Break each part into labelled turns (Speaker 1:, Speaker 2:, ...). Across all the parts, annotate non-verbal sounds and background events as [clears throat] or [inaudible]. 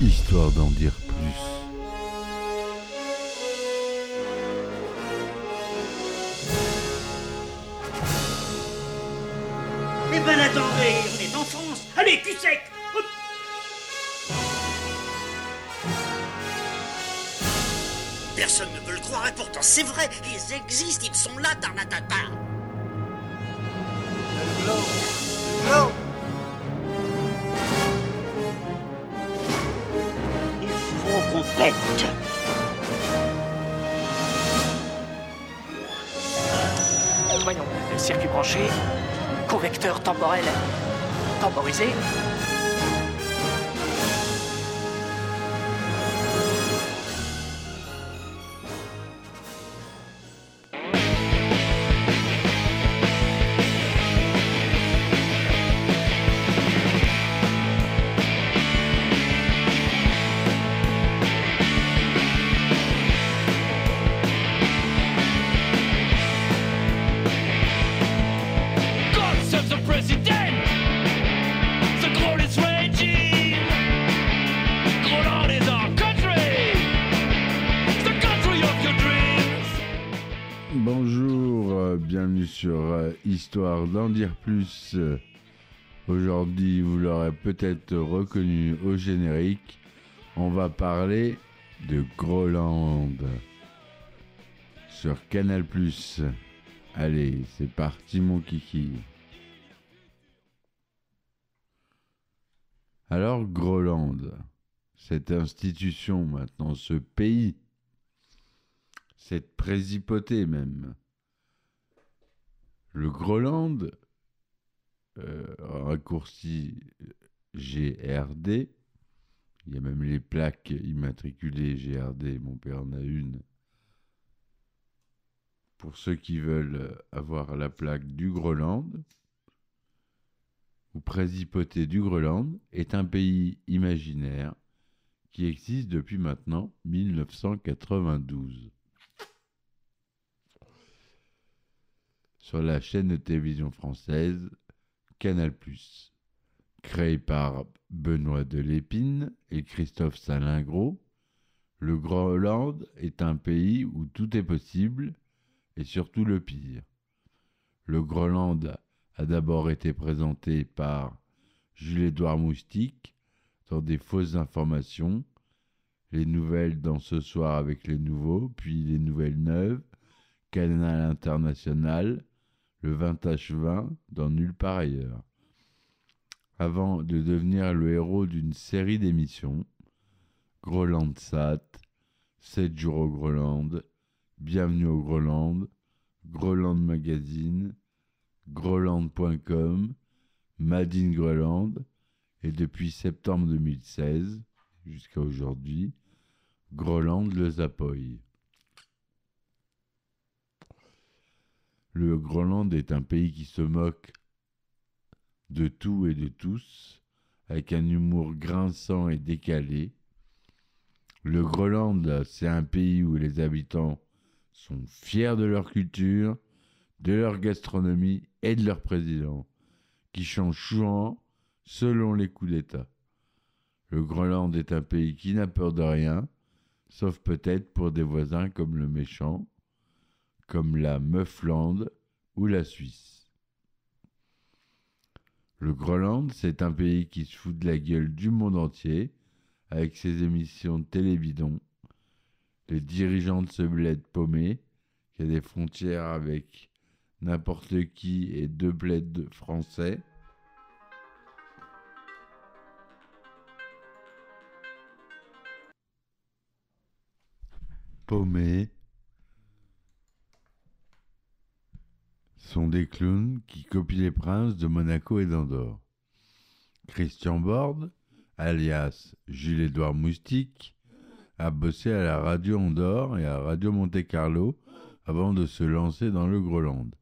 Speaker 1: histoire d'en dire plus.
Speaker 2: Eh ben attendez, on est en France. Allez, cul sec. Personne ne veut le croire et pourtant c'est vrai, ils existent, ils sont là, Tarnatata pète
Speaker 3: Voyons, circuit branché, convecteur temporel temporisé.
Speaker 1: Bienvenue sur euh, Histoire d'en dire plus. Euh, Aujourd'hui, vous l'aurez peut-être reconnu au générique, on va parler de Groland sur Canal+. Allez, c'est parti mon kiki. Alors Groland, cette institution maintenant, ce pays, cette présipauté même. Le Groland, euh, raccourci GRD, il y a même les plaques immatriculées GRD, mon père en a une. Pour ceux qui veulent avoir la plaque du Groland, ou Présipauté du Groland, est un pays imaginaire qui existe depuis maintenant 1992. Sur la chaîne de télévision française Canal+, créé par Benoît Delépine et Christophe Salingro, le Groenland est un pays où tout est possible et surtout le pire. Le Groenland a d'abord été présenté par Jules-Édouard Moustique dans des fausses informations, les nouvelles dans Ce soir avec les nouveaux, puis les nouvelles neuves, Canal International, le 20 H20 dans Nulle part ailleurs. Avant de devenir le héros d'une série d'émissions, Groland Sat, 7 jours au Groland, Bienvenue au Groland, Groland Magazine, Groland.com, Made in Groland, et depuis septembre 2016 jusqu'à aujourd'hui, Groland le Zapoy. Le Groenland est un pays qui se moque de tout et de tous, avec un humour grinçant et décalé. Le Groenland, c'est un pays où les habitants sont fiers de leur culture, de leur gastronomie et de leur président, qui change souvent selon les coups d'État. Le Groenland est un pays qui n'a peur de rien, sauf peut-être pour des voisins comme le méchant, comme la Meuflande ou la Suisse. Le Groenland, c'est un pays qui se fout de la gueule du monde entier, avec ses émissions de télébidon, les dirigeants de ce bled paumé, qui a des frontières avec n'importe qui et deux bleds français. Paumé sont des clowns qui copient les princes de Monaco et d'Andorre. Christian Borde, alias Jules-Édouard Moustique, a bossé à la radio Andorre et à Radio Monte Carlo avant de se lancer dans le Groenland.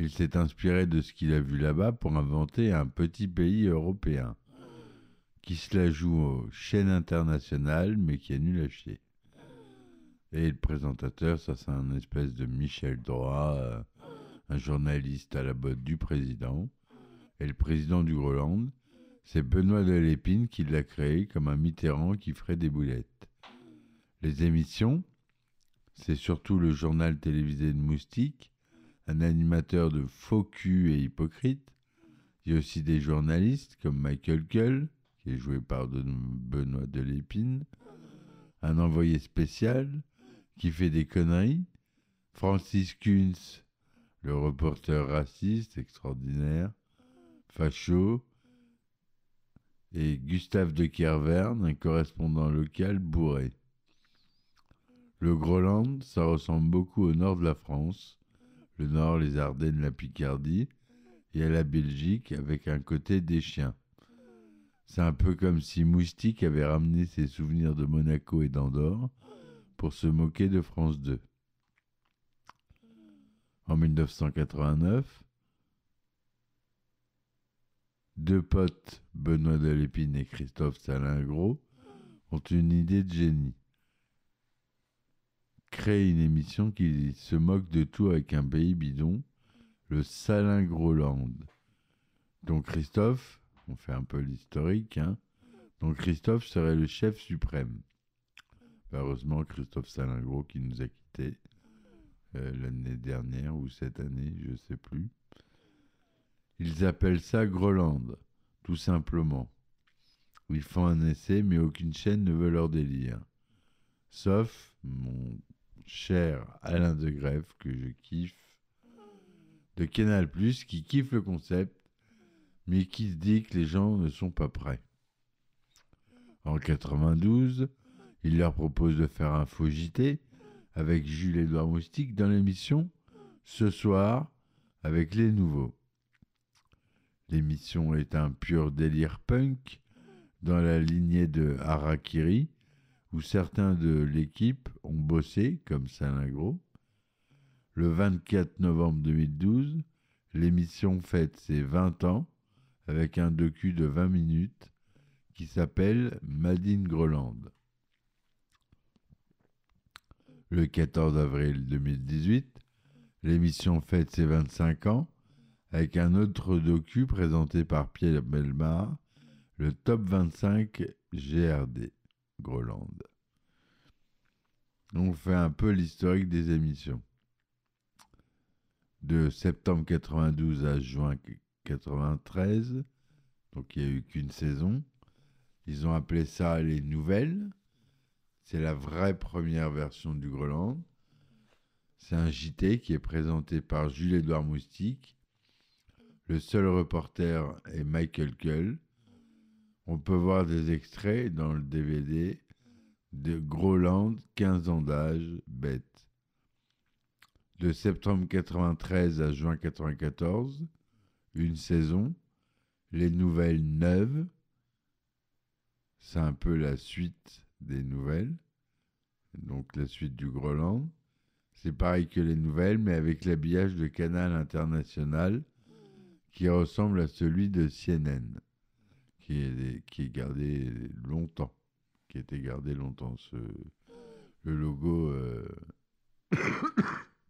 Speaker 1: Il s'est inspiré de ce qu'il a vu là-bas pour inventer un petit pays européen qui se la joue aux chaînes internationales mais qui est nul à chier. Et le présentateur, ça c'est un espèce de Michel Droit, euh, un journaliste à la botte du président. Et le président du Groenland, C'est Benoît de Lépine qui l'a créé comme un Mitterrand qui ferait des boulettes. Les émissions, c'est surtout le journal télévisé de Moustique, un animateur de faux cul et hypocrite. Il y a aussi des journalistes comme Michael Cull, qui est joué par Benoît de Lépine, un envoyé spécial qui fait des conneries, Francis Kunz, le reporter raciste extraordinaire, facho, et Gustave de Kerverne, un correspondant local bourré. Le Groland, ça ressemble beaucoup au nord de la France, le nord, les Ardennes, la Picardie, et à la Belgique avec un côté des chiens. C'est un peu comme si Moustique avait ramené ses souvenirs de Monaco et d'Andorre pour se moquer de France 2. En 1989, deux potes, Benoît Delépine et Christophe Salingro, ont une idée de génie. Créer une émission qui se moque de tout avec un pays bidon, le Salingroland. Donc Christophe, on fait un peu l'historique, hein. Donc Christophe serait le chef suprême. Heureusement, Christophe Salingro qui nous a quittés euh, l'année dernière ou cette année, je sais plus. Ils appellent ça Groland, tout simplement. Ils font un essai, mais aucune chaîne ne veut leur délire. Sauf mon cher Alain de Grève, que je kiffe, de Canal+, qui kiffe le concept, mais qui dit que les gens ne sont pas prêts. En 92, il leur propose de faire un faux JT avec Jules-Édouard Moustique dans l'émission Ce soir avec les nouveaux. L'émission est un pur délire punk dans la lignée de Harakiri, où certains de l'équipe ont bossé, comme Salingro. Le 24 novembre 2012, l'émission fête ses 20 ans avec un docu de 20 minutes qui s'appelle Madine Groland. Le 14 avril 2018, l'émission fête ses 25 ans avec un autre docu présenté par Pierre Belmar, le Top 25 GRD Groland. On fait un peu l'historique des émissions. De septembre 92 à juin 93, donc il n'y a eu qu'une saison. Ils ont appelé ça les nouvelles. C'est la vraie première version du Groland. C'est un JT qui est présenté par Jules-Édouard Moustique. Le seul reporter est Michael Cull. On peut voir des extraits dans le DVD de Groland, 15 ans d'âge, bête. De septembre 93 à juin 94, une saison, les nouvelles neuves. C'est un peu la suite des nouvelles, donc la suite du Groland. C'est pareil que les nouvelles, mais avec l'habillage de Canal International qui ressemble à celui de CNN, qui est, gardé longtemps, qui été gardé longtemps. Ce, le logo, euh, [coughs]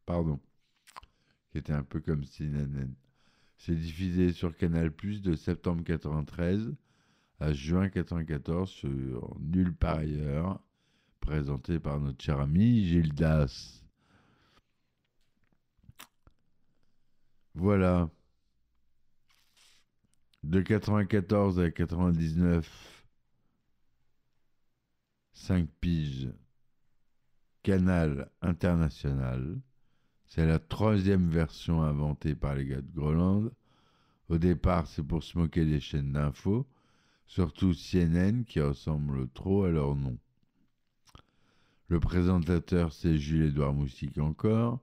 Speaker 1: pardon, qui était un peu comme CNN. C'est diffusé sur Canal Plus de septembre 93 à juin 94 sur Nulle part ailleurs, présenté par notre cher ami Gildas. Voilà. De 94 à 99, 5 piges. Canal international. C'est la troisième version inventée par les gars de Groland. Au départ, c'est pour se moquer des chaînes d'infos, surtout CNN qui ressemblent trop à leur nom. Le présentateur, c'est Jules-Édouard Moustique encore.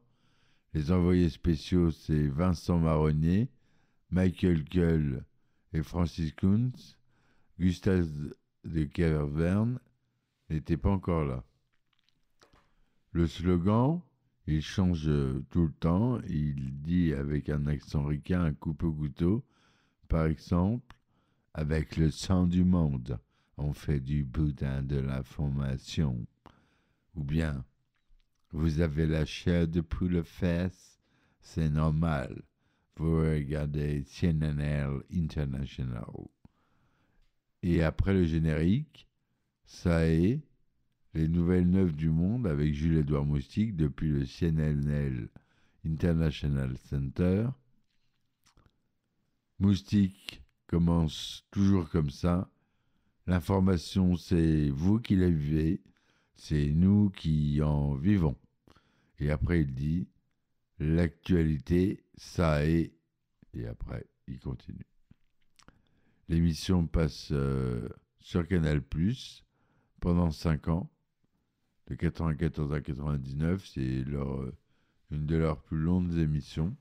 Speaker 1: Les envoyés spéciaux, c'est Vincent Marronnier, Michael Cull et Francis Kuntz. Gustave de Caverne n'était pas encore là. Le slogan, il change tout le temps. Il dit avec un accent ricain, un coupe au couteau. Par exemple, avec le sang du monde, on fait du boudin de la formation. Ou bien, vous avez la chair de poule aux fesses, c'est normal. Vous regardez CNN International. Et après le générique, ça est les nouvelles neufs du monde avec Jules-Édouard Moustique depuis le CNNL International Center. Moustique commence toujours comme ça. L'information, c'est vous qui la vivez, c'est nous qui en vivons. Et après, il dit l'actualité, ça est. Et après, il continue. L'émission passe euh, sur Canal pendant 5 ans, de 94 à 99. C'est une de leurs plus longues émissions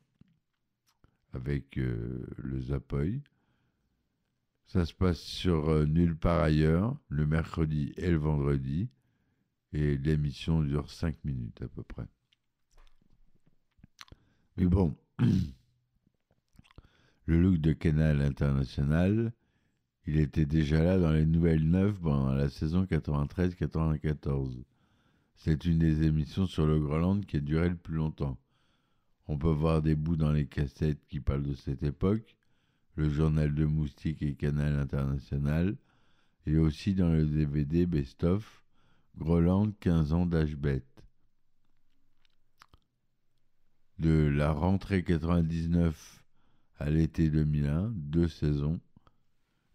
Speaker 1: avec euh, le Zapoy. Ça se passe sur euh, Nulle part ailleurs, le mercredi et le vendredi. Et l'émission dure 5 minutes à peu près. Mais bon, [clears throat] le look de Canal International, il était déjà là dans les Nouvelles Neuves pendant la saison 93-94. C'est une des émissions sur le Groenland qui a duré le plus longtemps. On peut voir des bouts dans les cassettes qui parlent de cette époque, le journal de Moustique et Canal International, et aussi dans le DVD Best of Groland 15 ans d'Ashbet. De la rentrée 99 à l'été 2001, deux saisons,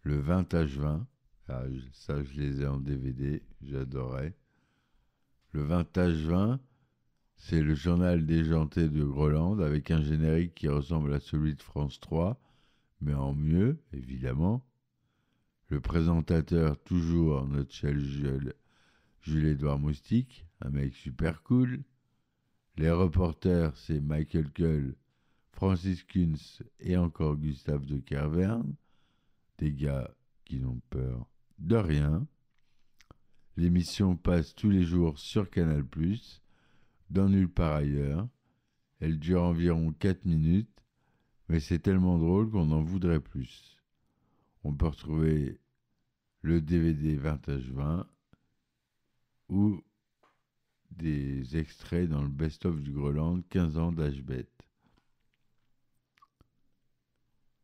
Speaker 1: le 20 H20, ah, ça je les ai en DVD, j'adorais. Le 20 H20, c'est le journal déjanté de Groland avec un générique qui ressemble à celui de France 3, mais en mieux, évidemment. Le présentateur, toujours notre cher Jules, Jules-Édouard Moustique, un mec super cool. Les reporters, c'est Michael Cull, Francis Kunz et encore Gustave de Kerverne, des gars qui n'ont peur de rien. L'émission passe tous les jours sur Canal+, dans Nulle part ailleurs. Elle dure environ 4 minutes, mais c'est tellement drôle qu'on en voudrait plus. On peut retrouver le DVD Vintage 20 ou des extraits dans le best-of du Groland 15 ans d'Ashbet.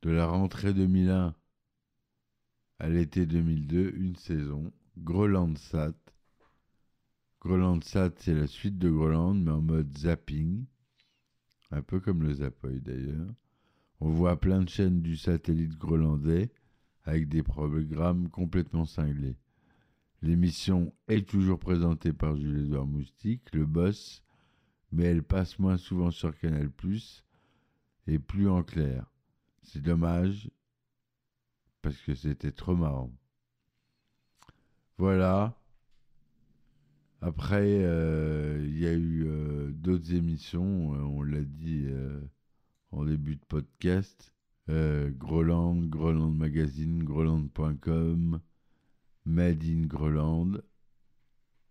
Speaker 1: De la rentrée 2001 à l'été 2002, une saison, Groland Sat. Groland Sat, c'est la suite de Groland, mais en mode zapping, un peu comme le Zapoy d'ailleurs. On voit plein de chaînes du satellite grolandais avec des programmes complètement cinglés. L'émission est toujours présentée par Jules-Édouard Moustique, le boss, mais elle passe moins souvent sur Canal+, et plus en clair. C'est dommage, parce que c'était trop marrant. Voilà. Après, euh, il y a eu euh, d'autres émissions, euh, on l'a dit en début de podcast. Groland, Groland Magazine, Groland.com, Made in Groland.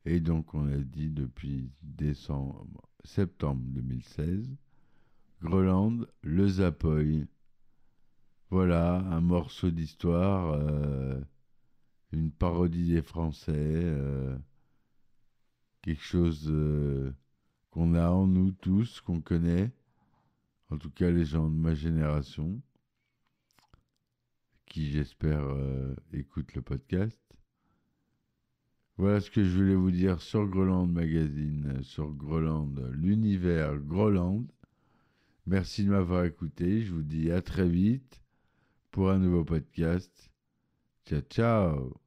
Speaker 1: Et donc, on a dit depuis décembre, septembre 2016, Groland, le Zapoy. Voilà, un morceau d'histoire une parodie des Français, euh, quelque chose euh, qu'on a en nous tous, qu'on connaît, en tout cas les gens de ma génération, qui j'espère euh, écoutent le podcast. Voilà ce que je voulais vous dire sur Groland Magazine, sur Groland, l'univers Groland. Merci de m'avoir écouté. Je vous dis à très vite pour un nouveau podcast. Ciao, ciao